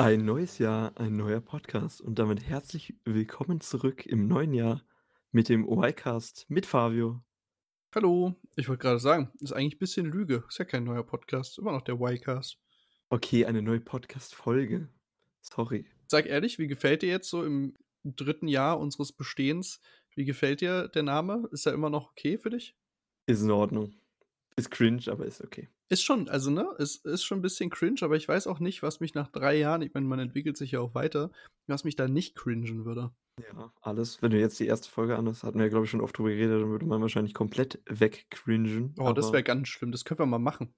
Ein neues Jahr, ein neuer Podcast und damit herzlich willkommen zurück im neuen Jahr mit dem OI-Cast mit Fabio. Hallo, ich wollte gerade sagen, ist eigentlich ein bisschen Lüge. Ist ja kein neuer Podcast, immer noch der Y-Cast. Okay, eine neue Podcast-Folge. Sorry. Sag ehrlich, wie gefällt dir jetzt so im dritten Jahr unseres Bestehens? Wie gefällt dir der Name? Ist er immer noch okay für dich? Ist in Ordnung. Ist cringe, aber ist okay. Ist schon, also ne, es ist schon ein bisschen cringe, aber ich weiß auch nicht, was mich nach drei Jahren, ich meine, man entwickelt sich ja auch weiter, was mich da nicht cringen würde. Ja, alles. Wenn du jetzt die erste Folge anhast, hatten wir ja, glaube ich, schon oft drüber geredet, dann würde man wahrscheinlich komplett wegcringen. Oh, das wäre ganz schlimm. Das können wir mal machen.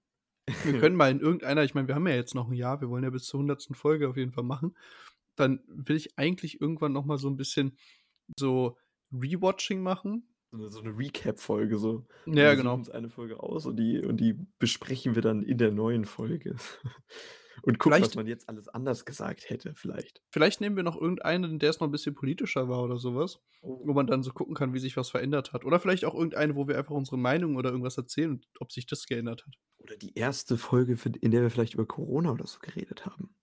Wir können mal in irgendeiner, ich meine, wir haben ja jetzt noch ein Jahr, wir wollen ja bis zur hundertsten Folge auf jeden Fall machen. Dann will ich eigentlich irgendwann noch mal so ein bisschen so Rewatching machen. So eine, Recap-Folge so. Ja, wir genau. uns eine Folge aus und die, und die besprechen wir dann in der neuen Folge. und gucken, Vielleicht- was man jetzt alles anders gesagt hätte, vielleicht. Vielleicht nehmen wir noch irgendeinen, der es noch ein bisschen politischer war oder sowas, wo man dann so gucken kann, wie sich was verändert hat. Oder vielleicht auch irgendeinen, wo wir einfach unsere Meinung oder irgendwas erzählen ob sich das geändert hat. Oder die erste Folge, in der wir vielleicht über Corona oder so geredet haben.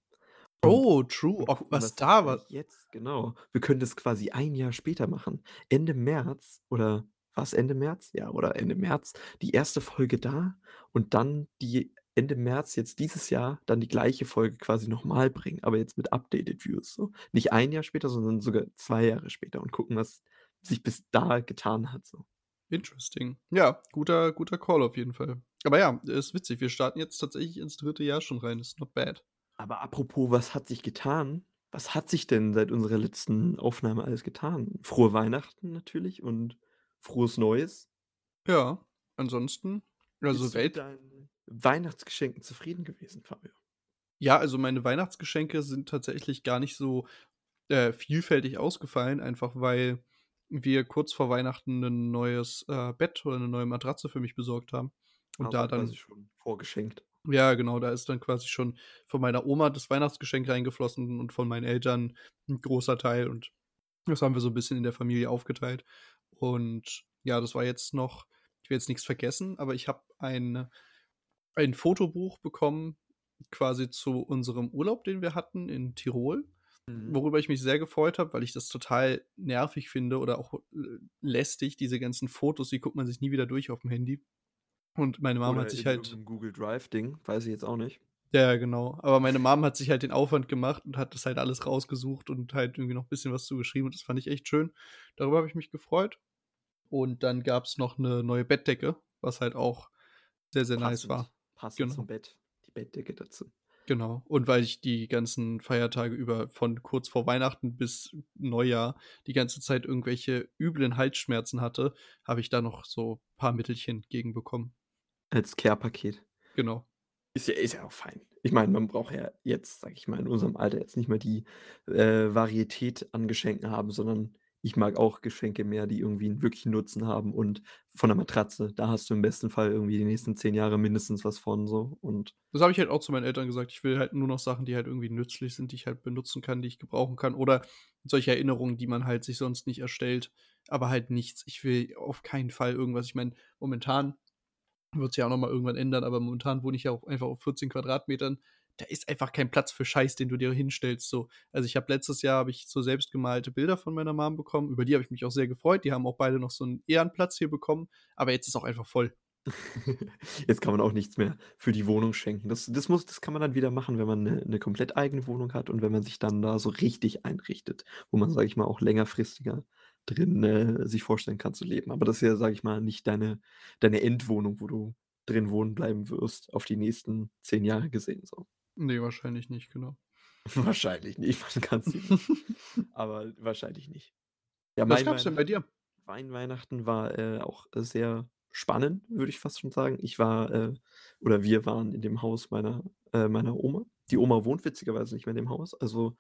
Oh, true. Auch was das da war. Jetzt, genau. Wir können das quasi ein Jahr später machen. Ende März oder was Ende März? Ja, oder Ende März die erste Folge da und dann die Ende März jetzt dieses Jahr dann die gleiche Folge quasi nochmal bringen, aber jetzt mit updated Views. So. Nicht ein Jahr später, sondern sogar zwei Jahre später und gucken, was sich bis da getan hat. So. Interesting. Ja, guter, guter Call auf jeden Fall. Aber ja, ist witzig. Wir starten jetzt tatsächlich ins dritte Jahr schon rein. Ist not bad. Aber apropos, was hat sich getan? Was hat sich denn seit unserer letzten Aufnahme alles getan? Frohe Weihnachten natürlich und frohes Neues. Ja, ansonsten, also Bist du Welt. mit deinen Weihnachtsgeschenken zufrieden gewesen, Fabio? Ja, also meine Weihnachtsgeschenke sind tatsächlich gar nicht so äh, vielfältig ausgefallen, einfach weil wir kurz vor Weihnachten ein neues äh, Bett oder eine neue Matratze für mich besorgt haben. Und Also da dann, vorgeschenkt. Ja, genau, da ist dann quasi schon von meiner Oma das Weihnachtsgeschenk reingeflossen und von meinen Eltern ein großer Teil. Und das haben wir so ein bisschen in der Familie aufgeteilt. Und ja, das war jetzt noch, ich will jetzt nichts vergessen, aber ich habe ein, ein Fotobuch bekommen, quasi zu unserem Urlaub, den wir hatten in Tirol Mhm. worüber ich mich sehr gefreut habe, weil ich das total nervig finde oder auch äh, lästig, diese ganzen Fotos, die guckt man sich nie wieder durch auf dem Handy. Und meine Mom Oder hat sich halt, Google Drive-Ding, weiß ich jetzt auch nicht. ja, genau, aber meine Mom hat sich halt den Aufwand gemacht und hat das halt alles rausgesucht und halt irgendwie noch ein bisschen was zugeschrieben und das fand ich echt schön. Darüber habe ich mich gefreut. Und dann gab es noch eine neue Bettdecke, was halt auch sehr, sehr nice war. Passend Genau. zum Bett. Die Bettdecke dazu. Genau. Und weil ich die ganzen Feiertage über von kurz vor Weihnachten bis Neujahr die ganze Zeit irgendwelche üblen Halsschmerzen hatte, habe ich da noch so ein paar Mittelchen gegen bekommen. Als Care-Paket. Genau. Ist ja, ist ja auch fein. Ich meine, man braucht ja jetzt, sag ich mal, in unserem Alter jetzt nicht mehr die äh, Varietät an Geschenken haben, sondern ich mag auch Geschenke mehr, die irgendwie einen wirklichen Nutzen haben. Und von der Matratze, da hast du im besten Fall irgendwie die nächsten zehn Jahre mindestens was von so. Und Das habe ich halt auch zu meinen Eltern gesagt. Ich will halt nur noch Sachen, die halt irgendwie nützlich sind, die ich halt benutzen kann, die ich gebrauchen kann. Oder solche Erinnerungen, die man halt sich sonst nicht erstellt. Aber halt nichts. Ich will auf keinen Fall irgendwas. Ich meine, momentan wird es ja auch noch mal irgendwann ändern, aber momentan wohne ich ja auch einfach auf 14 Quadratmetern. Da ist einfach kein Platz für Scheiß, den du dir hinstellst. So. Also ich habe letztes Jahr habe ich so selbstgemalte Bilder von meiner Mom bekommen. Über die habe ich mich auch sehr gefreut. Die haben auch beide noch so einen Ehrenplatz hier bekommen. Aber jetzt ist auch einfach voll. jetzt kann man auch nichts mehr für die Wohnung schenken. Das, das, muss, das kann man dann wieder machen, wenn man eine, eine komplett eigene Wohnung hat und wenn man sich dann da so richtig einrichtet, wo man, sage ich mal, auch längerfristiger drin äh, sich vorstellen kann zu leben. Aber das ist ja, sage ich mal, nicht deine, deine Endwohnung, wo du drin wohnen bleiben wirst, auf die nächsten zehn Jahre gesehen. So. Nee, wahrscheinlich nicht, genau. Wahrscheinlich nicht, man kann es nicht. aber wahrscheinlich nicht. Ja, Was mein gab's denn bei dir? Wein Weihnachten war äh, auch äh, sehr spannend, würde ich fast schon sagen. Ich war, äh, oder wir waren in dem Haus meiner, äh, meiner Oma. Die Oma wohnt witzigerweise nicht mehr in dem Haus. Also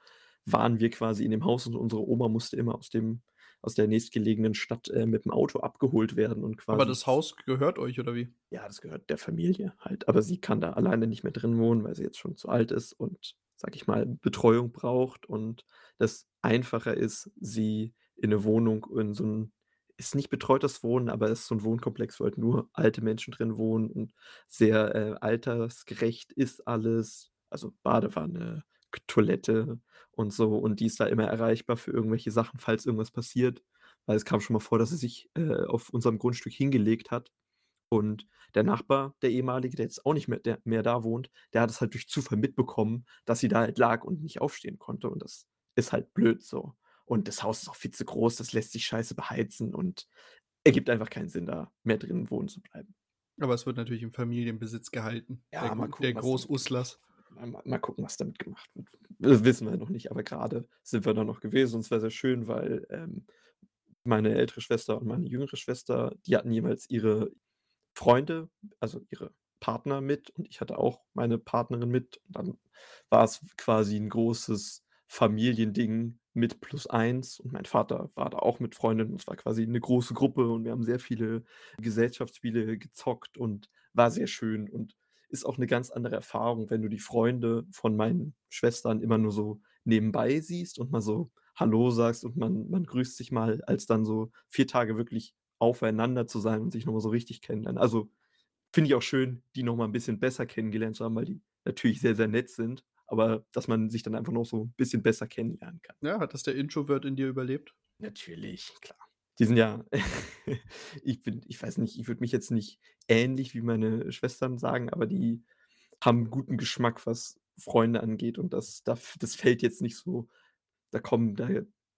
waren wir quasi in dem Haus und unsere Oma musste immer aus dem, aus der nächstgelegenen Stadt äh, mit dem Auto abgeholt werden und quasi. Aber das Haus gehört euch, oder wie? Ja, das gehört der Familie halt. Aber sie kann da alleine nicht mehr drin wohnen, weil sie jetzt schon zu alt ist und, sag ich mal, Betreuung braucht und das einfacher ist, sie in eine Wohnung, in so ein, ist nicht betreutes Wohnen, aber es ist so ein Wohnkomplex, wo halt nur alte Menschen drin wohnen und sehr äh, altersgerecht ist alles. Also Badewanne, Nottoilette und so und die ist da immer erreichbar für irgendwelche Sachen, falls irgendwas passiert. Weil es kam schon mal vor, dass sie sich, äh, auf unserem Grundstück hingelegt hat und der Nachbar, der ehemalige, der jetzt auch nicht mehr der mehr da wohnt, der hat es halt durch Zufall mitbekommen, dass sie da halt lag und nicht aufstehen konnte und das ist halt blöd so. Und das Haus ist auch viel zu groß, das lässt sich scheiße beheizen und ergibt einfach keinen Sinn, da mehr drin wohnen zu bleiben. Aber es wird natürlich im Familienbesitz gehalten. Ja, der, mal gucken, der Großuslas. Mal mal gucken, was damit gemacht wird. Das wissen wir noch nicht, aber grade sind wir da noch gewesen und es war sehr schön, weil, ähm, meine ältere Schwester und meine jüngere Schwester, die hatten jeweils ihre Freunde, also ihre Partner mit und ich hatte auch meine Partnerin mit. Und dann war es quasi 'n großes Familiending mit plus eins und mein Vater war da auch mit Freundinnen. Es war quasi 'ne große Gruppe und wir haben sehr viele Gesellschaftsspiele gezockt und war sehr schön und ist auch 'ne ganz andere Erfahrung, wenn du die Freunde von meinen Schwestern immer nur so nebenbei siehst und mal so „Hallo“ sagst und man man grüßt sich mal, als dann so 4 Tage wirklich aufeinander zu sein und sich noch mal so richtig kennenlernen. Also, finde ich auch schön, die noch mal 'n bisschen besser kennengelernt zu haben, weil die natürlich sehr, sehr nett sind, aber dass man sich dann einfach noch so 'n bisschen besser kennenlernen kann. Ja, hat das der Introvert in dir überlebt? Natürlich, klar. Die sind ja ich bin ich weiß nicht, ich würde mich jetzt nicht ähnlich wie meine Schwestern sagen, aber die haben guten Geschmack, was Freunde angeht und das das fällt jetzt nicht so da kommen da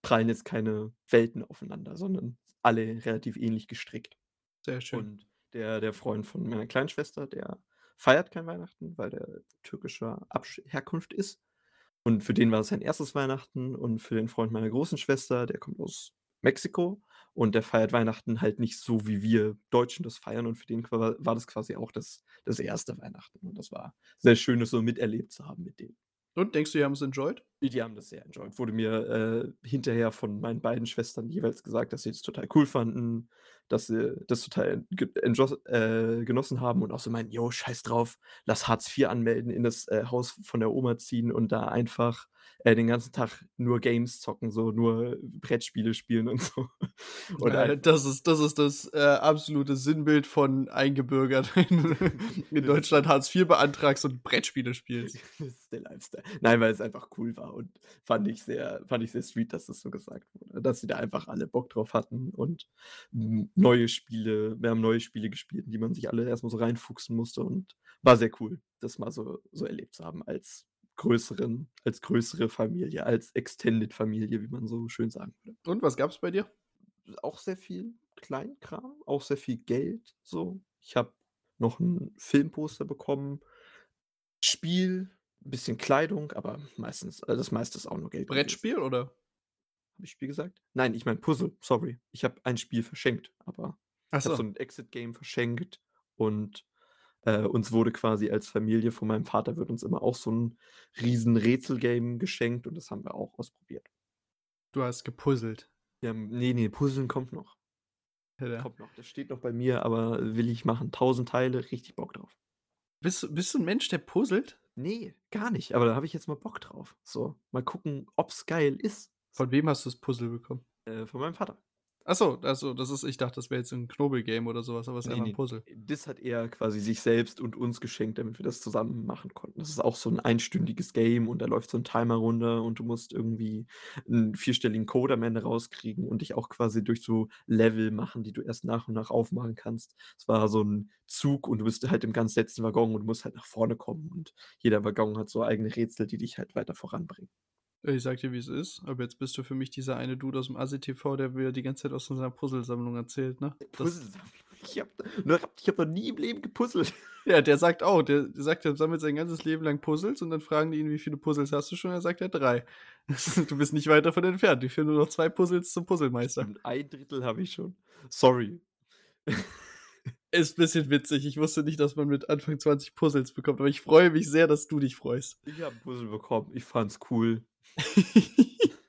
prallen jetzt keine Welten aufeinander, sondern alle relativ ähnlich gestrickt. Sehr schön. Und der der Freund von meiner kleinen Schwester, der feiert kein Weihnachten, weil der türkischer Absch Herkunft ist. Und für den war es sein erstes Weihnachten und für den Freund meiner großen Schwester, der kommt aus Mexiko und der feiert Weihnachten halt nicht so, wie wir Deutschen das feiern und für den war das quasi auch das das erste Weihnachten und das war sehr schön, das so miterlebt zu haben mit denen. Und denkst du, die haben's enjoyed? Die haben das sehr enjoyed. Wurde mir, äh, hinterher von meinen beiden Schwestern jeweils gesagt, dass sie es total cool fanden, dass sie das total äh, genossen haben und auch so meinten: „Jo, scheiß drauf, lass Hartz IV anmelden, in das, äh, Haus von der Oma ziehen und da einfach, äh, den ganzen Tag nur Games zocken, so nur Brettspiele spielen und so.“ Und ein das ist das ist das, äh, absolute Sinnbild von eingebürgert, wenn du in Deutschland Hartz IV beantragst und Brettspiele spielst. Das ist der Lifestyle. Nein, weil es einfach cool war und fand ich sehr fand ich sehr sweet, dass das so gesagt wurde, dass sie da einfach alle Bock drauf hatten und, neue Spiele wir haben neue Spiele gespielt, die man sich alle erst mal so reinfuchsen musste und war sehr cool, das mal so so erlebt zu haben als größeren als größere Familie, als Extended Familie, wie man so schön sagen würde. Und was gab's bei dir? Auch sehr viel Kleinkram, auch sehr viel Geld so. Ich habe noch 'n Filmposter bekommen, Spiel, bisschen Kleidung, aber meistens äh, das meiste ist auch nur Geld gewesen. Brettspiel oder? Habe ich Spiel gesagt? Nein, ich meine Puzzle, sorry. Ich habe ein Spiel verschenkt, aber Ach ich habe so. so 'n Exit-Game verschenkt und, äh, uns wurde quasi als Familie von meinem Vater wird uns immer auch so 'n riesen Rätsel-Game geschenkt und das haben wir auch ausprobiert. Du hast gepuzzelt. Ja, ne, ne, Puzzeln kommt noch. Ja. Kommt noch. Das steht noch bei mir, aber will ich machen. 1000 Teile, richtig Bock drauf. Bist du bist du 'n Mensch, der puzzelt? Ne, gar nicht, aber da habe ich jetzt mal Bock drauf. So, mal gucken, ob's geil ist. Von wem hast du das Puzzle bekommen? Äh, von meinem Vater. Ach so, also, das ist ich dachte, das wäre jetzt 'n Knobel-Game oder so was, aber es ist Ne, einfach 'n ne, Puzzle. das hat er quasi sich selbst und uns geschenkt, damit wir das zusammen machen konnten. Das ist auch so 'n einstündiges Game und da läuft so 'n Timer runter und du musst irgendwie 'n vierstelligen Code am Ende rauskriegen und dich auch quasi durch so Level machen, die du erst nach und nach aufmachen kannst. Es war so 'n Zug und du bist halt im ganz letzten Waggon und musst halt nach vorne kommen und jeder Waggon hat so eigene Rätsel, die dich halt weiter voranbringen. Ich sage dir, wie's ist, aber jetzt bist du für mich dieser eine Dude aus'm Assi-TV, der mir die ganze Zeit aus seiner Puzzlesammlung erzählt, ne? Puzzlesammlung. Ich habe noch ich habe noch nie im Leben gepuzzelt. Ja, der sagt auch der der sagt, er sammelt sein ganzes Leben lang Puzzles und dann fragen die ihn: „Wie viele Puzzles hast du schon?“ Er sagt: „Ja, 3.“ Du bist nicht weit davon entfernt. Dir fehlen nur noch 2 Puzzles zum Puzzlemeister. Stimmt, 1/3 habe ich schon. Sorry. Ist bisschen witzig. Ich wusste nicht, dass man mit Anfang 20 Puzzles bekommt, aber ich freue mich sehr, dass du dich freust. Ich habe 'n Puzzle bekommen. Ich fand's cool.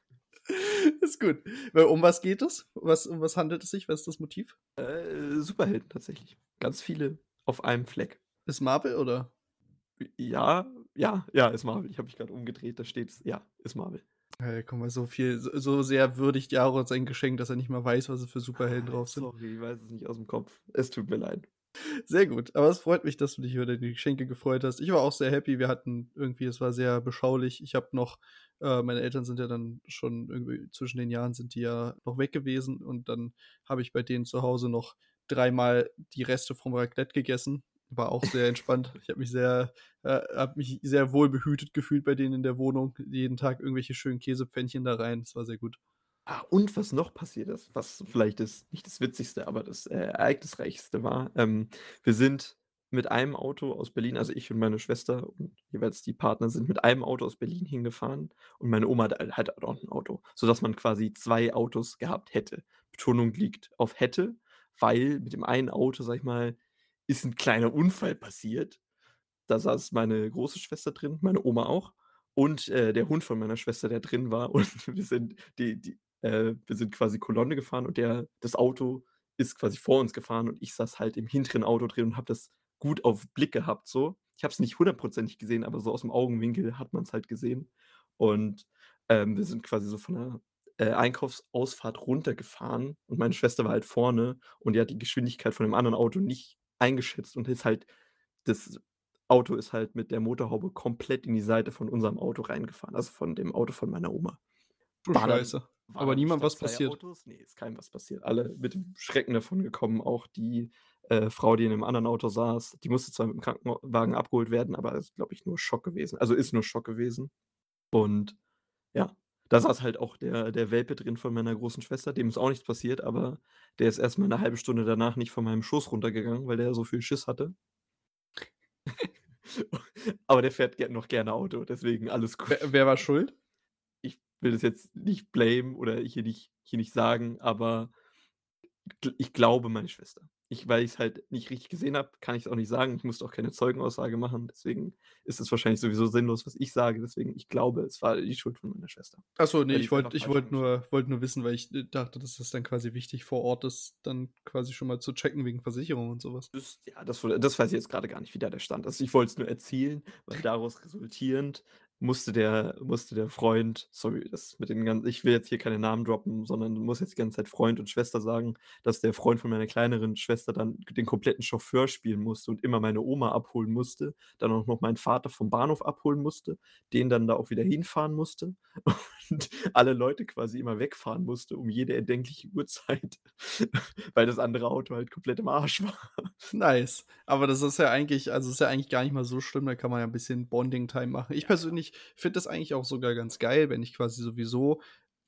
Ist gut. Weil um was geht es? Was um was handelt es sich? Was ist das Motiv? Äh, Superhelden tatsächlich. Ganz viele auf einem Fleck. Ist Marvel oder? Ja, ja, ja, ist Marvel. Ich habe mich grad umgedreht, da steht's ja, ist Marvel. Hey, guck mal, so viel so so sehr würdigt Jaro sein Geschenk, dass er nicht mal weiß, was es für Superhelden Ah, drauf sind. sorry, ich weiß es nicht aus'm Kopf. Es tut mir leid. Sehr gut, aber es freut mich, dass du dich über deine Geschenke gefreut hast. Ich war auch sehr happy. Wir hatten irgendwie es war sehr beschaulich. Ich habe noch äh, meine Eltern sind ja dann schon irgendwie zwischen den Jahren sind die ja noch weg gewesen und dann habe ich bei denen zu Hause noch dreimal die Reste vom Raclette gegessen. War auch sehr entspannt. Ich habe mich sehr äh, habe mich sehr wohl behütet gefühlt bei denen in der Wohnung. Jeden Tag irgendwelche schönen Käsepfännchen da rein. Das war sehr gut. Ah, und was noch passiert ist, was vielleicht das nicht das Witzigste, aber das, äh, ereignisreichste war, ähm, wir sind mit einem Auto aus Berlin also ich und meine Schwester und jeweils die Partner sind mit einem Auto aus Berlin hingefahren und meine Oma hat halt auch 'n Auto, sodass man quasi 2 Autos gehabt hätte. Betonung liegt auf hätte, weil mit dem einen Auto, sage ich mal, ist 'n kleiner Unfall passiert. Da saß meine große Schwester drin, meine Oma auch und, äh, der Hund von meiner Schwester, der drin war und wir sind die die äh, wir sind quasi Kolonne gefahren und der das Auto ist quasi vor uns gefahren und ich saß halt im hinteren Auto drin und habe das gut auf Blick gehabt so. Ich habe es nicht hundertprozentig gesehen, aber so aus'm Augenwinkel hat man's halt gesehen. Und, ähm, wir sind quasi so von der, äh, Einkaufsausfahrt runtergefahren und meine Schwester war halt vorne und die hat die Geschwindigkeit von dem anderen Auto nicht eingeschätzt und ist halt das Auto ist halt mit der Motorhaube komplett in die Seite von unserem Auto reingefahren, also von dem Auto von meiner Oma. Du War dann Scheiße. War Aber statt was 2 passiert? Autos ne, ist keinem was passiert. Alle mit dem Schrecken davongekommen, auch die, äh, Frau, die in dem anderen Auto saß. Die musste zwar mit'm Krankenwagen abgeholt werden, aber ist, glaube ich, nur Schock gewesen. Also, ist nur Schock gewesen. Und ja, da saß halt auch der der Welpe drin von meiner großen Schwester, dem ist auch nichts passiert, aber der ist erst mal 'ne 1/2 Stunde danach nicht von meinem Schoß runtergegangen, weil der so viel Schiss hatte. Aber der fährt noch gerne Auto, deswegen alles gut. Wer wer war schuld? Ich will das jetzt nicht blamen oder hier nicht hier nicht sagen, aber ich glaube, meine Schwester. Ich weil ich's halt nicht richtig gesehen habe, kann ich's auch nicht sagen. Ich musste auch keine Zeugenaussage machen, deswegen ist es wahrscheinlich sowieso sinnlos, was ich sage. Deswegen, ich glaube, es war die Schuld von meiner Schwester. Ach so, ne, Weil ich ist wollte ich eingeschätzt. nur wollte nur wissen, weil ich, äh, dachte, das ist dann quasi wichtig vor Ort, das dann quasi schon mal zu checken wegen Versicherung und so was. Das ja, das das weiß ich jetzt grade gar nicht, wie da der Stand ist. Ich wollte es nur erzählen, weil daraus resultierend musste der musste der Freund sorry, das mit den gan ich will jetzt hier keine Namen droppen, sondern muss jetzt die ganze Zeit Freund und Schwester sagen, dass der Freund von meiner kleineren Schwester dann den kompletten Chauffeur spielen musste und immer meine Oma abholen musste, dann auch noch meinen Vater vom Bahnhof abholen musste, den dann da auch wieder hinfahren musste und alle Leute quasi immer wegfahren musste um jede erdenkliche Uhrzeit, weil das andere Auto halt komplett im Arsch war. Nice. Aber das ist ja eigentlich also, ist ja eigentlich gar nicht mal so schlimm, da kann man ja 'n bisschen Bonding-Time machen. Ich Ja, finde das eigentlich auch sogar ganz geil, wenn ich quasi sowieso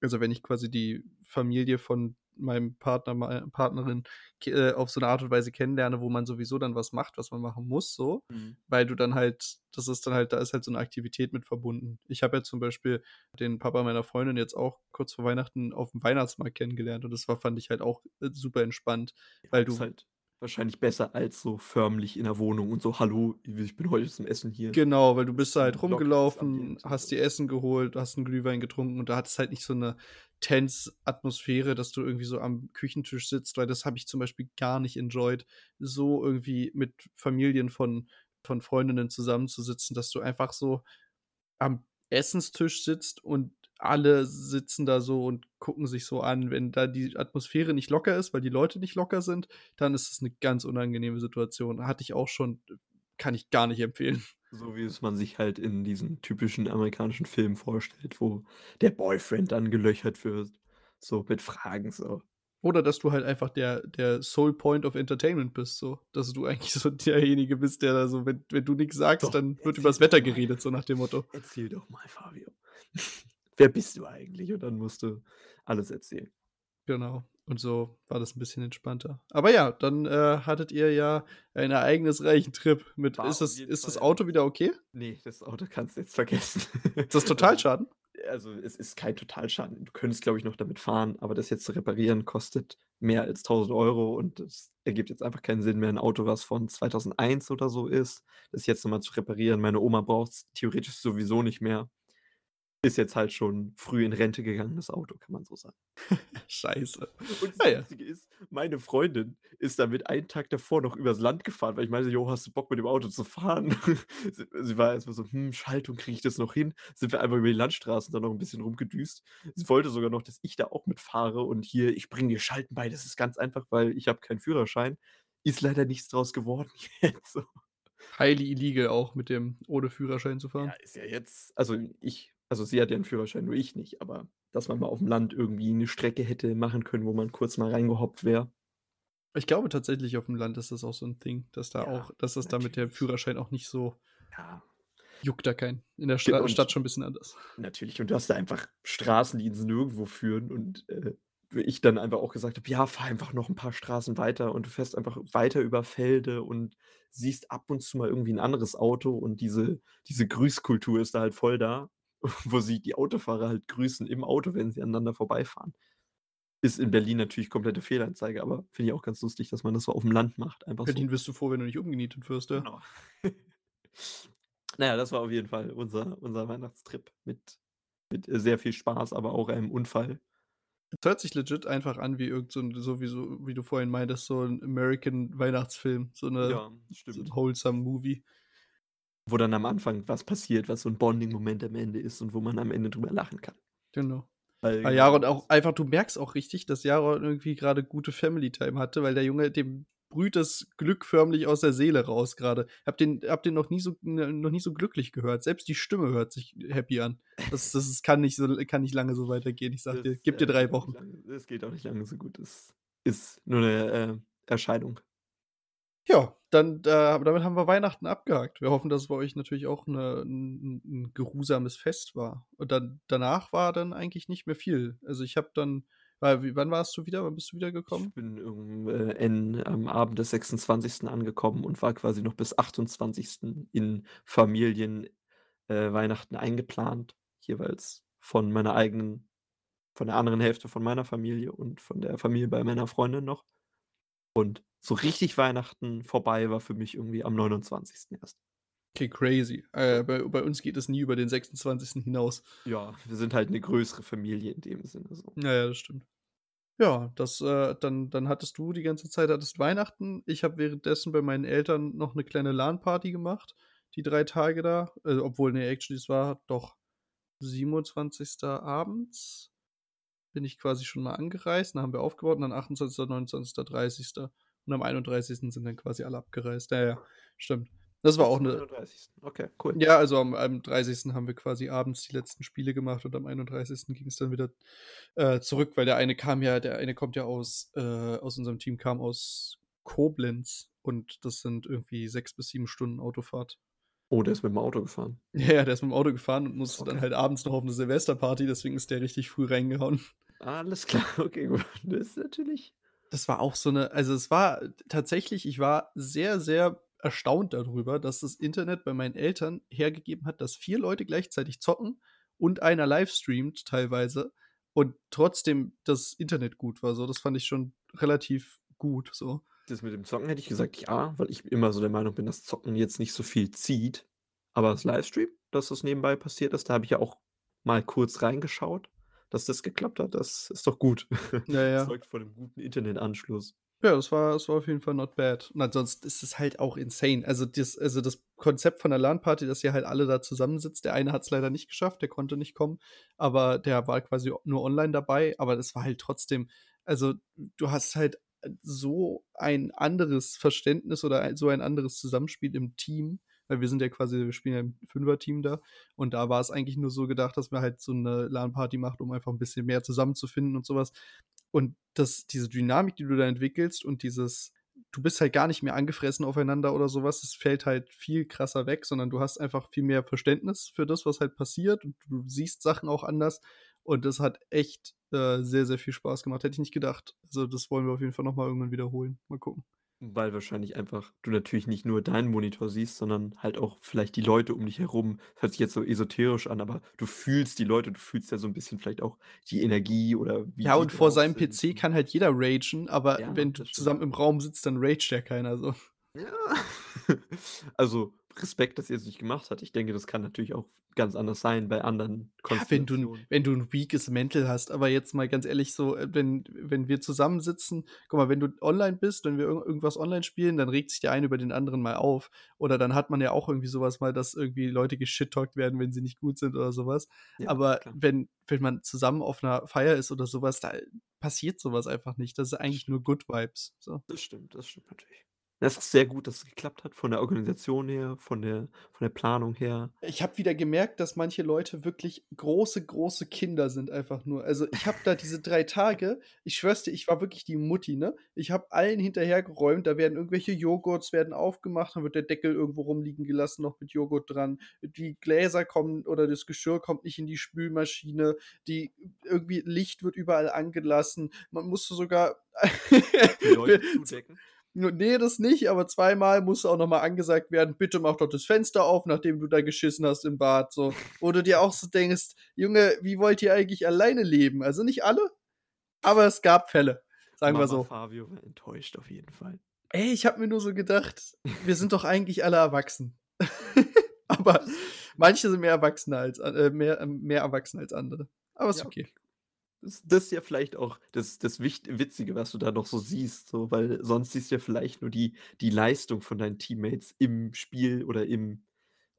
also, wenn ich quasi die Familie von meinem Partner, mei Partnerin äh, auf so 'ne Art und Weise kennenlerne, wo man sowieso dann was macht, was man machen muss so, Mhm. weil du dann halt das ist dann halt da ist halt so 'ne Aktivität mit verbunden. Ich habe ja zum Beispiel den Papa meiner Freundin jetzt auch kurz vor Weihnachten auf'm Weihnachtsmarkt kennengelernt und das war fand ich halt auch, äh, super entspannt, Ja, weil du halt wahrscheinlich besser als so förmlich in der Wohnung und so: „Hallo, ich bin heute zum Essen hier.“ Genau, weil du bist halt rumgelaufen, hast dir Essen geholt, hast 'n Glühwein getrunken und da hattest halt nicht so 'ne tense Atmosphäre, dass du irgendwie so am Küchentisch sitzt, weil das habe ich zum Beispiel gar nicht enjoyed, so irgendwie mit Familien von von Freundinnen zusammenzusitzen, dass du einfach so am Essenstisch sitzt und alle sitzen da so und gucken sich so an. Wenn da die Atmosphäre nicht locker ist, weil die Leute nicht locker sind, dann ist es 'ne ganz unangenehme Situation. Hatte ich auch schon kann ich gar nicht empfehlen. So wie es man sich halt in diesen typischen amerikanischen Filmen vorstellt, wo der Boyfriend dann gelöchert wird, so mit Fragen so. Oder dass du halt einfach der der Sole Point of Entertainment bist so, dass du eigentlich so derjenige bist, der da so wenn wenn du nix sagst, Doch, dann wird übers Wetter mal. geredet, so nach dem Motto. Erzähl doch mal, Fabio. Wer bist du eigentlich? Und dann musst du alles erzählen. Genau. Und so war das 'n bisschen entspannter. Aber ja, dann, äh, hattet ihr ja einen ereignisreichen Trip mit War ist das ist das Auto wieder okay? Ne, das Auto kannst du jetzt vergessen. Ist das Totalschaden? also, es ist kein Totalschaden. Du könntest, glaube ich, noch damit fahren, aber das jetzt zu reparieren kostet mehr als 1.000 € und das ergibt jetzt einfach keinen Sinn mehr. 'N Auto, was von 2001 oder so ist, das jetzt noch mal zu reparieren. Meine Oma braucht's theoretisch sowieso nicht mehr. Ist jetzt halt schon früh in Rente gegangen, das Auto, kann man so sagen. Scheiße. Und das ja. Witzige ist, meine Freundin ist damit einen Tag davor noch übers Land gefahren, weil ich meinte: „Jo, hast du Bock, mit dem Auto zu fahren?“ Sie sie war erst mal so: „Hm, Schaltung, kriege ich das noch hin?“ Sind wir einfach über die Landstraßen dann noch 'n bisschen rumgedüst. Sie wollte sogar noch, dass ich da auch mitfahre und hier: „Ich bringe dir Schalten bei, das ist ganz einfach, weil ich habe keinen Führerschein.“ ist leider nichts draus geworden jetzt so. Highly illegal auch mit dem ohne Führerschein zu Ja, fahren. ist ja jetzt also ich also sie hat ja 'n Führerschein, nur ich nicht, aber dass man mal auf'm Land irgendwie 'ne Strecke hätte machen können, wo man kurz mal reingehoppt wäre. Ich glaube tatsächlich, auf'm Land ist das auch so 'n Ding, dass da Ja, auch dass das da mit dem natürlich. Führerschein auch nicht so Ja. juckt da keinen. In der Stra und Stadt schon 'n bisschen anders. Natürlich, und du hast da einfach Straßen, die ins Nirgendwo führen und, äh, ich dann einfach auch gesagt habe: „Ja, fahr einfach noch 'n paar Straßen weiter“ und du fährst einfach weiter über Felde und siehst ab und zu mal irgendwie 'n anderes Auto und diese diese Grüßkultur ist da halt voll da, wo sich die Autofahrer halt grüßen im Auto, wenn sie aneinander vorbeifahren. Ist in Berlin natürlich komplette Fehlanzeige, aber finde ich auch ganz lustig, dass man das so auf'm Land macht, einfach so. Berlin wirst du froh, wenn du nicht umgenietet wirst, ja. Genau. Na ja, das war auf jeden Fall unser unser Weihnachtstrip mit mit, äh, sehr viel Spaß, aber auch einem Unfall. Es hört sich legit einfach an wie irgend so 'n so wie so wie du vorhin meintest, so 'n American Weihnachtsfilm, so Ja, so 'n stimmt. wholesome Movie. Wo dann am Anfang was passiert, was so 'n Bonding-Moment am Ende ist und wo man am Ende drüber lachen kann. Genau. Weil Weil Jaron auch einfach du merkst auch richtig, dass Jaron irgendwie grade gute Family Time hatte, weil der Junge, dem brüht das Glück förmlich aus der Seele raus grade. Habe den habe den noch nie so n noch nie so glücklich gehört. Selbst die Stimme hört sich happy an. Das das ist kann nicht so kann nicht lange so weitergehen. Ich sage dir, Das, gib dir äh, 3 geht auch Wochen. das geht auch nicht lange so gut. Das ist nur 'ne, äh, Erscheinung. Ja, dann da damit haben wir Weihnachten abgehakt. Wir hoffen, dass es bei euch natürlich auch 'ne 'n 'n 'n geruhsames Fest war. Und dann danach war dann eigentlich nicht mehr viel. Also, ich habe dann weil wann warst du wieder? Wann bist du wiedergekommen? Ich bin irgend äh, en am Abend des 26. angekommen und war quasi noch bis 28. in Familien äh, Weihnachten eingeplant, jeweils von meiner eigenen von der anderen Hälfte von meiner Familie und von der Familie bei meiner Freundin noch. Und so richtig Weihnachten vorbei war für mich irgendwie am 29. erst. Okay, crazy. Äh, bei bei uns geht es nie über den 26. hinaus. Ja, wir sind halt 'ne größere Familie in dem Sinne so. Ja, ja, das stimmt. Ja, das, äh dann dann hattest du die ganze Zeit hattest Weihnachten. Ich habe währenddessen bei meinen Eltern noch 'ne kleine LAN-Party gemacht, die 3 Tage da. Äh, obwohl, ne, actually, es war doch 27. abends bin ich quasi schon mal angereist, dann haben wir aufgebaut und dann 28., 29., 30. und am 31. sind dann quasi alle abgereist. Ja, ja, stimmt. Das war auch 'ne 31. Okay, cool. Ja, also am am 30. haben wir quasi abends die letzten Spiele gemacht und am 31. ging's dann wieder, äh, zurück, weil der eine kam ja der eine kommt ja aus äh, aus unserem Team kam aus Koblenz und das sind irgendwie 6 bis 7 Stunden Autofahrt. Oh, der ist mit'm Auto gefahren? Ja, der ist mit'm Auto gefahren und musste dann Okay. halt abends noch auf 'ne Silvesterparty, deswegen ist der richtig früh reingehauen. Alles klar, okay, gut. Das ist natürlich Das war auch so 'ne also, es war tatsächlich ich war sehr, sehr erstaunt dadrüber, dass das Internet bei meinen Eltern hergegeben hat, dass 4 Leute gleichzeitig zocken und einer live streamt teilweise und trotzdem das Internet gut war so. Das fand ich schon relativ gut so. Das mit dem Zocken hätte ich gesagt, ja, weil ich immer so der Meinung bin, dass Zocken jetzt nicht so viel zieht. Aber das Livestream, dass das nebenbei passiert ist, da habe ich ja auch mal kurz reingeschaut. Dass das geklappt hat, das ist doch gut. Ja, ja. Zeugt von 'nem guten Internetanschluss. Ja, das war das war auf jeden Fall not bad. Und ansonsten ist es halt auch insane. Also, das also, das Konzept von der LAN-Party, dass ihr halt alle da zusammensitzt. Der eine hat's leider nicht geschafft, der konnte nicht kommen, aber der war quasi nur online dabei. Aber das war halt trotzdem also, du hast halt, so ein anderes Verständnis oder so ein anderes Zusammenspiel im Team, weil wir sind ja quasi wir spielen ja im Fünferteam da und da war es eigentlich nur so gedacht, dass man halt so 'ne LAN-Party macht, um einfach 'n bisschen mehr zusammenzufinden und so was. Und das diese Dynamik, die du da entwickelst und dieses du bist halt gar nicht mehr angefressen aufeinander oder so was, das fällt halt viel krasser weg, sondern du hast einfach viel mehr Verständnis für das, was halt passiert und du siehst Sachen auch anders. Und das hat echt, äh, sehr, sehr viel Spaß gemacht. Hätte ich nicht gedacht. Also, das wollen wir auf jeden Fall noch mal irgendwann wiederholen. Mal gucken. Weil wahrscheinlich einfach du natürlich nicht nur deinen Monitor siehst, sondern halt auch vielleicht die Leute um dich herum. Hört sich jetzt so esoterisch an, aber du fühlst die Leute, du fühlst ja so 'n bisschen vielleicht auch die Energie oder wie Ja, und vor seinem sind PC kann halt jeder ragen, aber Ja, wenn du das stimmt. zusammen im Raum sitzt, dann raged ja keiner so. Ja. Also, Respekt, dass ihr's nicht gemacht habt. Ich denke, das kann natürlich auch ganz anders sein bei anderen Ja, wenn du Konstellationen. wenn du 'n weakes Mental hast, aber jetzt mal ganz ehrlich so, äh, wenn wenn wir zusammensitzen guck mal, wenn du online bist, wenn wir irgend irgendwas online spielen, dann regt sich der eine über den anderen mal auf. Oder dann hat man ja auch irgendwie so was mal, dass irgendwie Leute geshit-talkt werden, wenn sie nicht gut sind oder so was. Ja, Aber klar. wenn wenn man zusammen auf 'ner Feier ist oder so was, da passiert so was einfach nicht. Das ist eigentlich nur Good Vibes, so. Das stimmt, das stimmt natürlich. Das ist sehr gut, dass es geklappt hat von der Organisation her, von der von der Planung her. Ich habe wieder gemerkt, dass manche Leute wirklich große, große Kinder sind einfach nur. Also, ich habe da diese 3 Tage ich schwöre dir, ich war wirklich die Mutti, ne? Ich habe allen hinterhergeräumt, da werden irgendwelche Joghurts werden aufgemacht, dann wird der Deckel irgendwo rumliegen gelassen, noch mit Joghurt dran. Die Gläser kommen oder das Geschirr kommt nicht in die Spülmaschine, die irgendwie Licht wird überall angelassen. Man musste sogar Die Leute zudecken? Ne, das nicht, aber zweimal musste auch noch mal angesagt werden: „Bitte mach doch das Fenster auf, nachdem du da geschissen hast im Bad“, so. Wo du dir auch so denkst: „Junge, wie wollt ihr eigentlich alleine leben?“ Also, nicht alle, aber es gab Fälle, sagen wir Mama so. Fabio war enttäuscht auf jeden Fall. Ey, ich habe mir nur so gedacht, wir sind doch eigentlich alle erwachsen. Aber manche sind mehr Erwachsener als äh, mehr mehr erwachsen als andere. Aber ist Ja, okay. Das das ist ja vielleicht auch das das Wicht Witzige, was du da noch so siehst, so, weil sonst siehst du ja vielleicht nur die die Leistung von deinen Teammates im Spiel oder im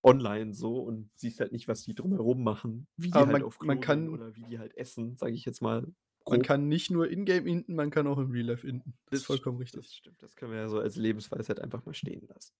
online so und siehst halt nicht, was die drumherum machen, wie die Aber halt man auf man kann oder wie die halt essen, sage ich jetzt mal man grob. kann nicht nur in-game inten, man kann auch im Real Life inten. Das ist Das vollkommen stimmt, richtig. das stimmt. Das können wir ja so als Lebensweisheit einfach mal stehen lassen.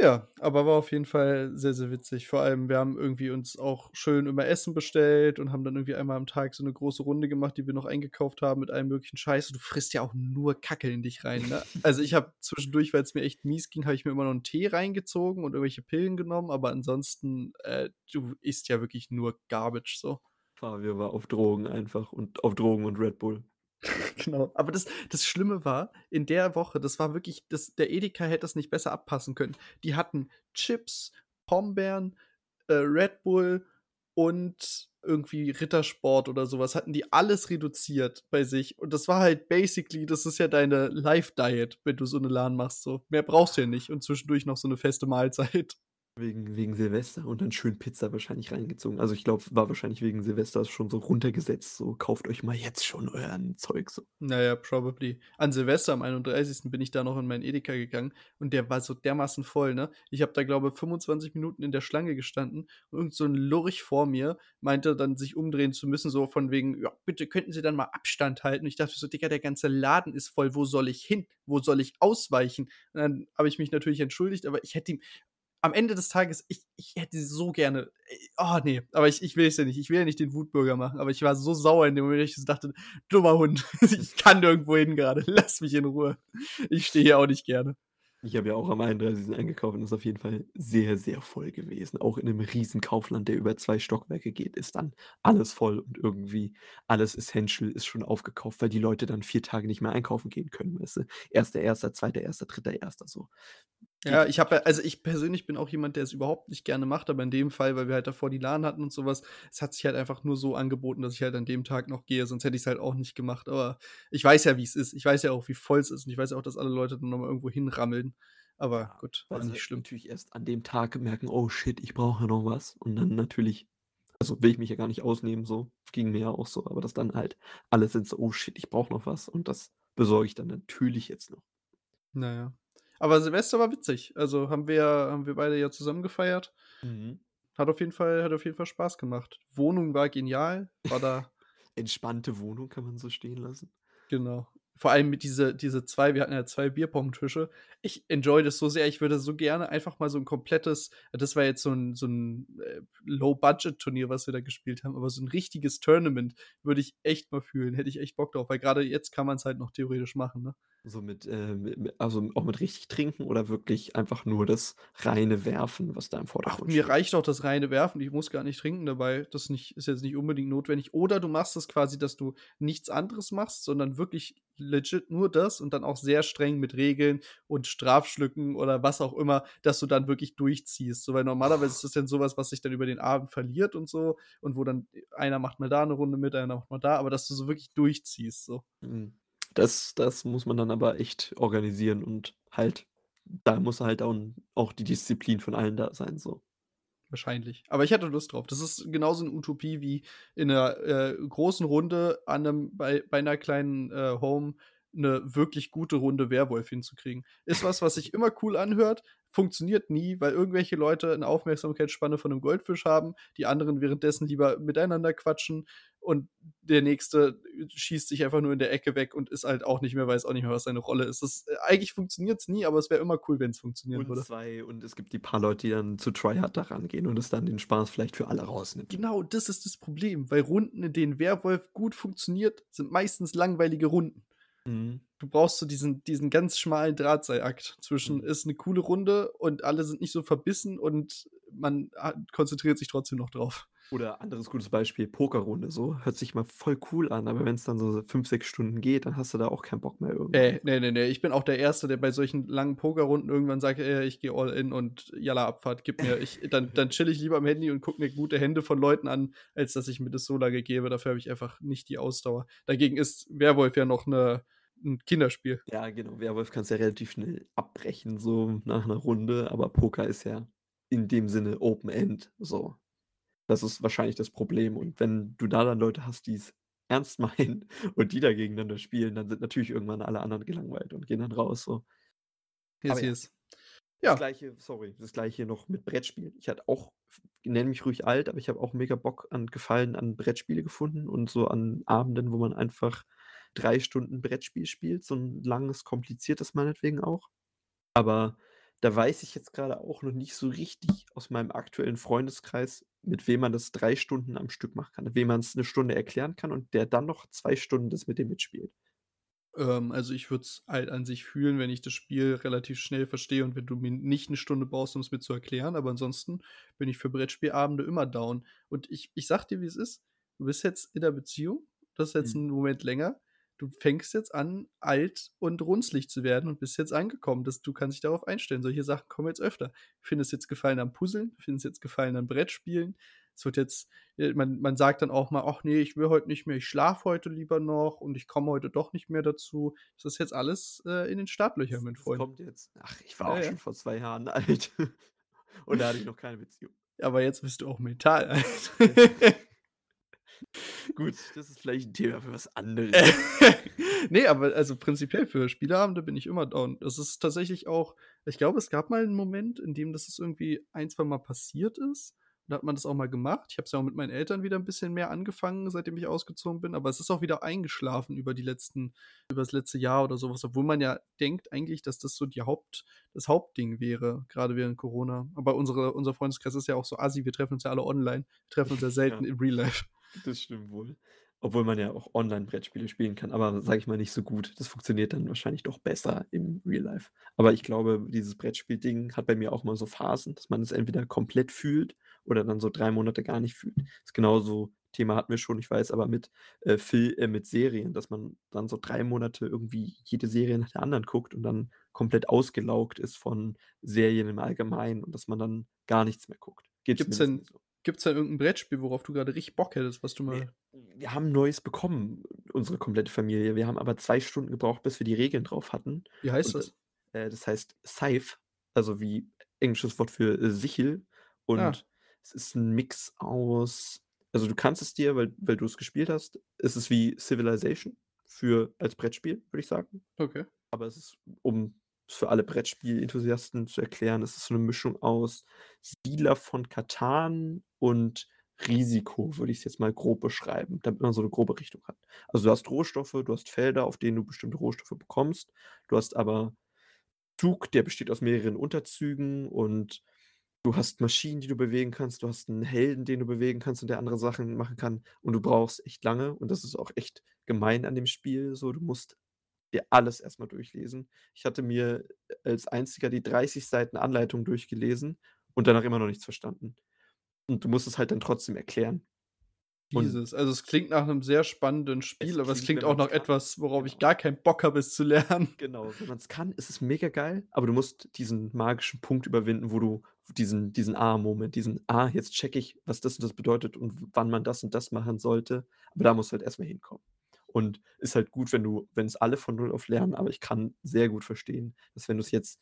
Ja, aber war auf jeden Fall sehr, sehr witzig. Vor allem, wir haben irgendwie uns auch schön immer Essen bestellt und haben dann irgendwie einmal am Tag so 'ne große Runde gemacht, die wir noch eingekauft haben mit allem möglichen Scheiß. Du frisst ja auch nur Kacke in dich rein, ne? Also, ich habe zwischendurch, weil's mir echt mies ging, habe ich mir immer noch 'n Tee reingezogen und irgendwelche Pillen genommen, aber ansonsten, äh, du isst ja wirklich nur Garbage so. Fabio war auf Drogen einfach und auf Drogen und Red Bull. Genau. Aber das das Schlimme war, in der Woche, das war wirklich das der Edeka hätte das nicht besser abpassen können. Die hatten Chips, Pombeeren, äh, Red Bull und irgendwie Rittersport oder so was hatten die alles reduziert bei sich. Und das war halt basically das ist ja deine Life Diet, wenn du so 'ne LAN machst so. Mehr brauchst du ja nicht und zwischendurch noch so 'ne feste Mahlzeit. Wegen wegen Silvester und dann schön Pizza wahrscheinlich reingezogen. Also, ich glaube, war wahrscheinlich wegen Silvester schon so runtergesetzt, so: „Kauft euch mal jetzt schon euren Zeug“, so. Na ja, probably. An Silvester am 31. bin ich da noch in meinen Edeka gegangen und der war so dermaßen voll, ne? Ich habe da, glaube, 25 Minuten in der Schlange gestanden und irgend so 'n Lurch vor mir meinte dann, sich umdrehen zu müssen, so von wegen: „Ja, bitte könnten Sie dann mal Abstand halten?“ Und ich dachte so: „Digga, der ganze Laden ist voll. Wo soll ich hin? Wo soll ich ausweichen?“ Und dann habe ich mich natürlich entschuldigt, aber ich hätte ihm am Ende des Tages, ich ich hätte so gerne äh, oh ne, aber ich ich will es ja nicht. Ich will ja nicht den Wutbürger machen, aber ich war so sauer in dem Moment, ich dachte: „Dummer Hund, ich kann nirgendwo hin grade. Lass mich in Ruhe. Ich stehe hier auch nicht gerne.“ Ich habe ja auch am 31. eingekauft und ist auf jeden Fall sehr, sehr voll gewesen. Auch in 'nem riesen Kaufland, der über 2 Stockwerke geht, ist dann alles voll und irgendwie alles Essential ist schon aufgekauft, weil die Leute dann 4 Tage nicht mehr einkaufen gehen können, weißt du? 1.1., 2.1., 3.1., so. Ja, ich habe ja also, ich persönlich bin auch jemand, der es überhaupt nicht gerne macht, aber in dem Fall, weil wir halt davor die LAN hatten und so was, es hat sich halt einfach nur so angeboten, dass ich halt an dem Tag noch gehe, sonst hätte ich's halt auch nicht gemacht. Aber ich weiß ja, wie's ist. Ich weiß ja auch, wie voll's ist und ich weiß ja auch, dass alle Leute dann noch mal irgendwo hinrammeln. Aber Ja, gut, war sie nicht schlimm. natürlich erst an dem Tag merken: „Oh shit, ich brauche noch was.“ Und dann natürlich also, will ich mich ja gar nicht ausnehmen so, ging mir ja auch so, aber dass dann halt alle sind so: „Oh shit, ich brauche noch was“ und das besorge ich dann natürlich jetzt noch. Na ja. Aber Silvester war witzig. Also, haben wir haben wir beide ja zusammen gefeiert. Mhm. Hat auf jeden Fall hat auf jeden Fall Spaß gemacht. Wohnung war genial, war da Entspannte Wohnung kann man so stehen lassen. Genau. Vor allem mit diese diese 2 wir hatten ja 2 Bierpong-Tische. Ich enjoy das so sehr. Ich würde so gerne einfach mal so 'n komplettes das war jetzt so 'n so 'n, äh, Low-Budget-Turnier, was wir da gespielt haben, aber so 'n richtiges Tournament würde ich echt mal fühlen. Hätte ich echt Bock drauf, weil grade jetzt kann man's halt noch theoretisch machen, ne? So mit, äh, also, auch mit richtig trinken oder wirklich einfach nur das reine Werfen, was da im Ach, Vordergrund mir steht? reicht auch das reine Werfen. Ich muss gar nicht trinken dabei. Das nicht ist jetzt nicht unbedingt notwendig. Oder du machst es quasi, dass du nichts anderes machst, sondern wirklich legit nur das und dann auch sehr streng mit Regeln und Strafschlücken oder was auch immer, dass du dann wirklich durchziehst. So, weil normalerweise ist das dann so was, sich dann über den Abend verliert und so und wo dann einer macht mal da 'ne Runde mit, einer macht mal da, aber dass du so wirklich durchziehst, so. Mhm. Das das muss man dann aber echt organisieren und halt da muss halt dann auch die Disziplin von allen da sein, so. Wahrscheinlich. Aber ich hätte Lust drauf. Das ist genauso 'ne Utopie wie in 'ner, äh, großen Runde an 'nem bei bei 'ner kleinen, äh, Home 'ne wirklich gute Runde Werwolf hinzukriegen. Ist was, was sich immer cool anhört, funktioniert nie, weil irgendwelche Leute eine Aufmerksamkeitsspanne von einem Goldfisch haben, die anderen währenddessen lieber miteinander quatschen und der Nächste schießt sich einfach nur in der Ecke weg und ist halt auch nicht mehr, weiß auch nicht mehr, was seine Rolle ist. Das, äh, eigentlich funktioniert es nie, aber es wäre immer cool, wenn es funktionieren Und würde. zwei und es gibt die paar Leute, die dann zu Tryhard da rangehen und es dann den Spaß vielleicht für alle rausnimmt. Genau, das ist das Problem, weil Runden, in denen Werwolf gut funktioniert, sind meistens langweilige Runden. Mhm. Du brauchst so diesen, diesen ganz schmalen Drahtseilakt zwischen Mhm. ist eine coole Runde und alle sind nicht so verbissen und man konzentriert sich trotzdem noch drauf. Oder anderes gutes Beispiel, Pokerrunde so. Hört sich mal voll cool an, aber wenn es dann so 5, 6 Stunden geht, dann hast du da auch keinen Bock mehr irgendwie. Äh, nee, nee, nee. Ich bin auch der Erste, der bei solchen langen Pokerrunden irgendwann sagt, äh, ich gehe all in und jalla Abfahrt, gib mir. Ich, dann, dann chill ich lieber am Handy und gucke mir gute Hände von Leuten an, als dass ich mir das so lange gebe. Dafür habe ich einfach nicht die Ausdauer. Dagegen ist Werwolf ja noch eine, ein Kinderspiel. Ja, genau. Werwolf kannst ja relativ schnell abbrechen, so nach einer Runde, aber Poker ist ja in dem Sinne Open End. So. Das ist wahrscheinlich das Problem. Und wenn du da dann Leute hast, die es ernst meinen und die da gegeneinander spielen, dann sind natürlich irgendwann alle anderen gelangweilt und gehen dann raus. So. Yes, Aber ja. yes. Das Ja, gleiche, sorry, das gleiche noch mit Brettspielen. Ich hatte auch, nenne mich ruhig alt, aber ich habe auch mega Bock an Gefallen an Brettspiele gefunden und so an Abenden, wo man einfach drei Stunden Brettspiel spielt, so ein langes, kompliziertes meinetwegen auch. Aber da weiß ich jetzt gerade auch noch nicht so richtig aus meinem aktuellen Freundeskreis, mit wem man das drei Stunden am Stück machen kann, wem man es eine Stunde erklären kann und der dann noch zwei Stunden das mit dem mitspielt. ähm, also ich würde es halt an sich fühlen, wenn ich das Spiel relativ schnell verstehe und wenn du mir nicht eine Stunde brauchst, um es mir zu erklären. Aber ansonsten bin ich für Brettspielabende immer down. Und ich, ich sag dir, wie es ist. Du bist jetzt in der Beziehung, das ist jetzt Mhm. ein Moment länger. Du fängst jetzt an, alt und runzlig zu werden und bist jetzt angekommen. Das, du kannst dich darauf einstellen. Solche Sachen kommen jetzt öfter. Findest jetzt Gefallen am Puzzeln, du findest jetzt Gefallen am Brettspielen. Es wird jetzt, äh, man, man sagt dann auch mal, ach nee, ich will heute nicht mehr, ich schlafe heute lieber noch und ich komme heute doch nicht mehr dazu. Das ist jetzt alles äh, in den Startlöchern, mein Das Freund. kommt jetzt. Ach, ich war Ja, auch ja. schon vor zwei Jahren alt. Und da hatte ich noch keine Beziehung. Aber jetzt bist du auch mental alt. Gut, das ist vielleicht ein Thema für was anderes. nee, aber also prinzipiell für Spieleabende bin ich immer down. Das ist tatsächlich auch, ich glaube, es gab mal einen Moment, in dem das irgendwie ein, zwei Mal passiert ist. Da hat man das auch mal gemacht. Ich habe es ja auch mit meinen Eltern wieder ein bisschen mehr angefangen, seitdem ich ausgezogen bin. Aber es ist auch wieder eingeschlafen über die letzten, über das letzte Jahr oder sowas. Obwohl man ja denkt eigentlich, dass das so die Haupt, das Hauptding wäre, gerade während Corona. Aber unsere, unser Freundeskreis ist ja auch so assi. Wir treffen uns ja alle online. Wir treffen uns ja selten Ja. im Real Life. Das stimmt wohl. Obwohl man ja auch Online-Brettspiele spielen kann, aber sage ich mal nicht so gut. Das funktioniert dann wahrscheinlich doch besser im Real Life. Aber ich glaube, dieses Brettspiel-Ding hat bei mir auch mal so Phasen, dass man es entweder komplett fühlt oder dann so drei Monate gar nicht fühlt. Das ist genauso, Thema hatten wir schon, ich weiß, aber mit, äh, Fil äh, mit Serien, dass man dann so drei Monate irgendwie jede Serie nach der anderen guckt und dann komplett ausgelaugt ist von Serien im Allgemeinen und dass man dann gar nichts mehr guckt. Gibt's zumindest denn- so. Gibt es da irgendein Brettspiel, worauf du gerade richtig Bock hättest, was du mal. Wir, wir haben neues bekommen, unsere komplette Familie. Wir haben aber zwei Stunden gebraucht, bis wir die Regeln drauf hatten. Wie heißt Und, das? äh, das heißt Scythe, also wie englisches Wort für, äh, Sichel. Und Ah. es ist ein Mix aus also, du kannst es dir, weil weil du es gespielt hast es ist wie Civilization für als Brettspiel, würde ich sagen. Okay. Aber es ist, um für alle Brettspiel-Enthusiasten zu erklären, es ist so 'ne Mischung aus Siedler von Catan und Risiko, würde ich's jetzt mal grob beschreiben, damit man so 'ne grobe Richtung hat. Also, du hast Rohstoffe, du hast Felder, auf denen du bestimmte Rohstoffe bekommst. Du hast aber Zug, der besteht aus mehreren Unterzügen und du hast Maschinen, die du bewegen kannst. Du hast 'n Helden, den du bewegen kannst und der andere Sachen machen kann. Und du brauchst echt lange und das ist auch echt gemein an dem Spiel so. Du musst dir alles erst mal durchlesen. Ich hatte mir als Einziger die 30 Seiten Anleitung durchgelesen und danach immer noch nichts verstanden. Und du musst es halt dann trotzdem erklären. Und Jesus. Also, es klingt nach 'nem sehr spannenden Spiel, aber es klingt, auch nach etwas, worauf ich Genau. gar keinen Bock habe, es zu lernen. Genau, wenn man's kann, ist es mega geil, aber du musst diesen magischen Punkt überwinden, wo du diesen diesen Ah-Moment, diesen: „Ah, jetzt checke ich, was das und das bedeutet und wann man das und das machen sollte.“ Aber da musst du halt erst mal hinkommen. Und ist halt gut, wenn du wenn's alle von null auf lernen, aber ich kann sehr gut verstehen, dass wenn du's jetzt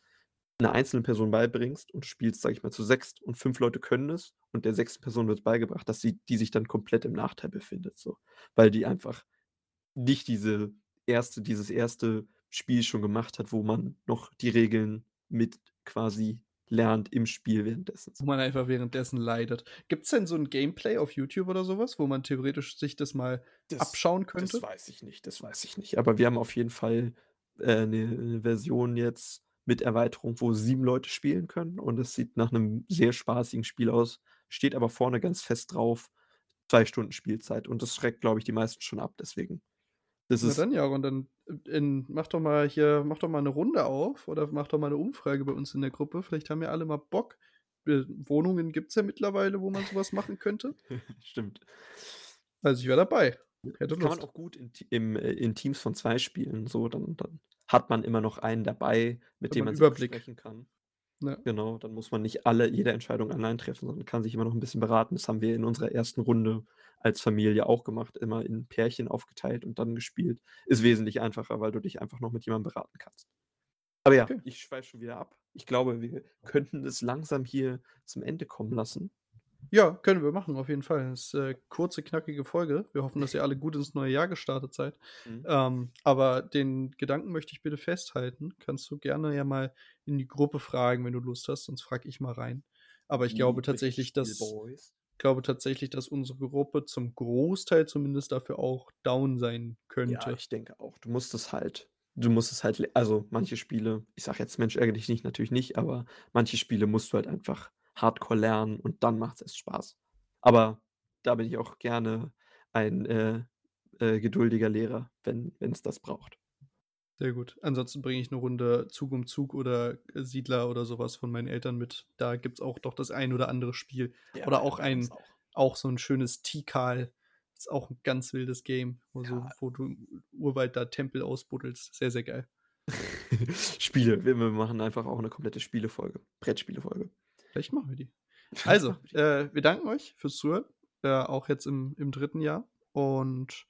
'ner einzelnen Person beibringst und spielst, sage ich mal, zu sechst und 5 Leute können es und der sechsten Person wird's beigebracht, dass sie die sich dann komplett im Nachteil befindet so, weil die einfach nicht diese erste dieses erste Spiel schon gemacht hat, wo man noch die Regeln mit quasi lernt im Spiel währenddessen. Wo man einfach währenddessen leidet. Gibt's denn so 'n Gameplay auf YouTube oder so was, wo man theoretisch sich das mal Das abschauen das könnte? weiß ich nicht, das weiß ich nicht. Aber wir haben auf jeden Fall, äh, 'ne 'ne Version jetzt mit Erweiterung, wo 7 Leute spielen können und es sieht nach 'nem sehr spaßigen Spiel aus. Steht aber vorne ganz fest drauf, 2 Stunden Spielzeit und das schreckt, glaube ich, die meisten schon ab, deswegen. Das Na ist dann, Jaron, dann, äh, in mach doch mal hier mach doch mal 'ne Runde auf oder mach doch mal 'ne Umfrage bei uns in der Gruppe. Vielleicht haben ja alle mal Bock. Äh, Wohnungen gibt's ja mittlerweile, wo man so was machen könnte. Stimmt. Also, ich wäre dabei. Hätte Kann man Lust. auch gut in im äh, in Teams von 2 spielen, so, dann dann hat man immer noch einen dabei, mit Hat dem man man sich Überblick. absprechen kann. Ja. Genau, dann muss man nicht alle jede Entscheidung allein treffen, sondern kann sich immer noch 'n bisschen beraten. Das haben wir in unserer ersten Runde als Familie auch gemacht, immer in Pärchen aufgeteilt und dann gespielt. Ist wesentlich einfacher, weil du dich einfach noch mit jemandem beraten kannst. Aber ja, Okay. ich schweife schon wieder ab. Ich glaube, wir könnten es langsam hier zum Ende kommen lassen. Ja, können wir machen, auf jeden Fall. Ist, äh, kurze, knackige Folge. Wir hoffen, dass ihr alle gut ins neue Jahr gestartet seid. Mhm. Ähm, aber den Gedanken möchte ich bitte festhalten. Kannst du gerne ja mal in die Gruppe fragen, wenn du Lust hast, sonst frage ich mal rein. Aber ich Die glaube tatsächlich, dass glaube tatsächlich, dass unsere Gruppe zum Großteil zumindest dafür auch down sein Ja, könnte. ich denke auch. Du musst es halt du musst es halt also, manche Spiele ich sage jetzt: „Mensch, ärgere dich nicht“, natürlich nicht, aber manche Spiele musst du halt einfach hardcore lernen und dann macht's erst Spaß. Aber da bin ich auch gerne ein, äh, äh, geduldiger Lehrer, wenn wenn's das braucht. Sehr gut. Ansonsten bringe ich 'ne Runde Zug um Zug oder, äh, Siedler oder so was von meinen Eltern mit. Da gibt's auch doch das ein oder andere Spiel. Ja, Oder auch ein auch. auch so 'n schönes Tikal. Ist auch 'n ganz wildes Game, wo so Ja. wo du im Urwald da Tempel ausbuddelst. Sehr, sehr geil. Spiele. Wir machen einfach auch 'ne komplette Spielefolge Brettspielefolge. Vielleicht machen wir die. Also, äh, wir danken euch fürs Zuhören, äh, auch jetzt im im 3. Jahr. Und,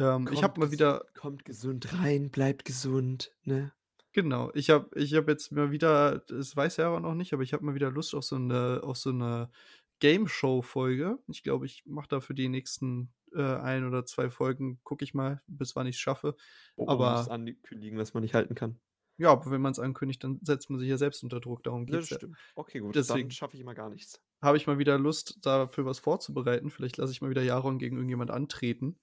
ähm, ich habe mal wieder kommt gesund rein, bleibt gesund, ne? Genau, ich habe ich habe jetzt mal wieder das weiß Jaron noch nicht, aber ich habe mal wieder Lust auf so 'ne auf so 'ne Gameshow-Folge. Ich glaube, ich mache da für die nächsten, äh, 1 oder 2 Folgen gucke ich mal, bis wann ich's schaffe. Oh, muss Aber ankündigen, was man nicht halten kann. Ja, aber wenn man's ankündigt, dann setzt man sich ja selbst unter Druck, darum Das geht's ja. stimmt. Okay, gut, Deswegen schaffe ich immer gar nichts. habe ich mal wieder Lust, dafür was vorzubereiten. Vielleicht lasse ich mal wieder Jaron gegen irgendjemand antreten.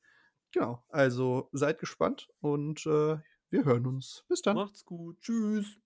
Genau, also seid gespannt und, äh, wir hören uns. Bis dann. Macht's gut. Tschüss.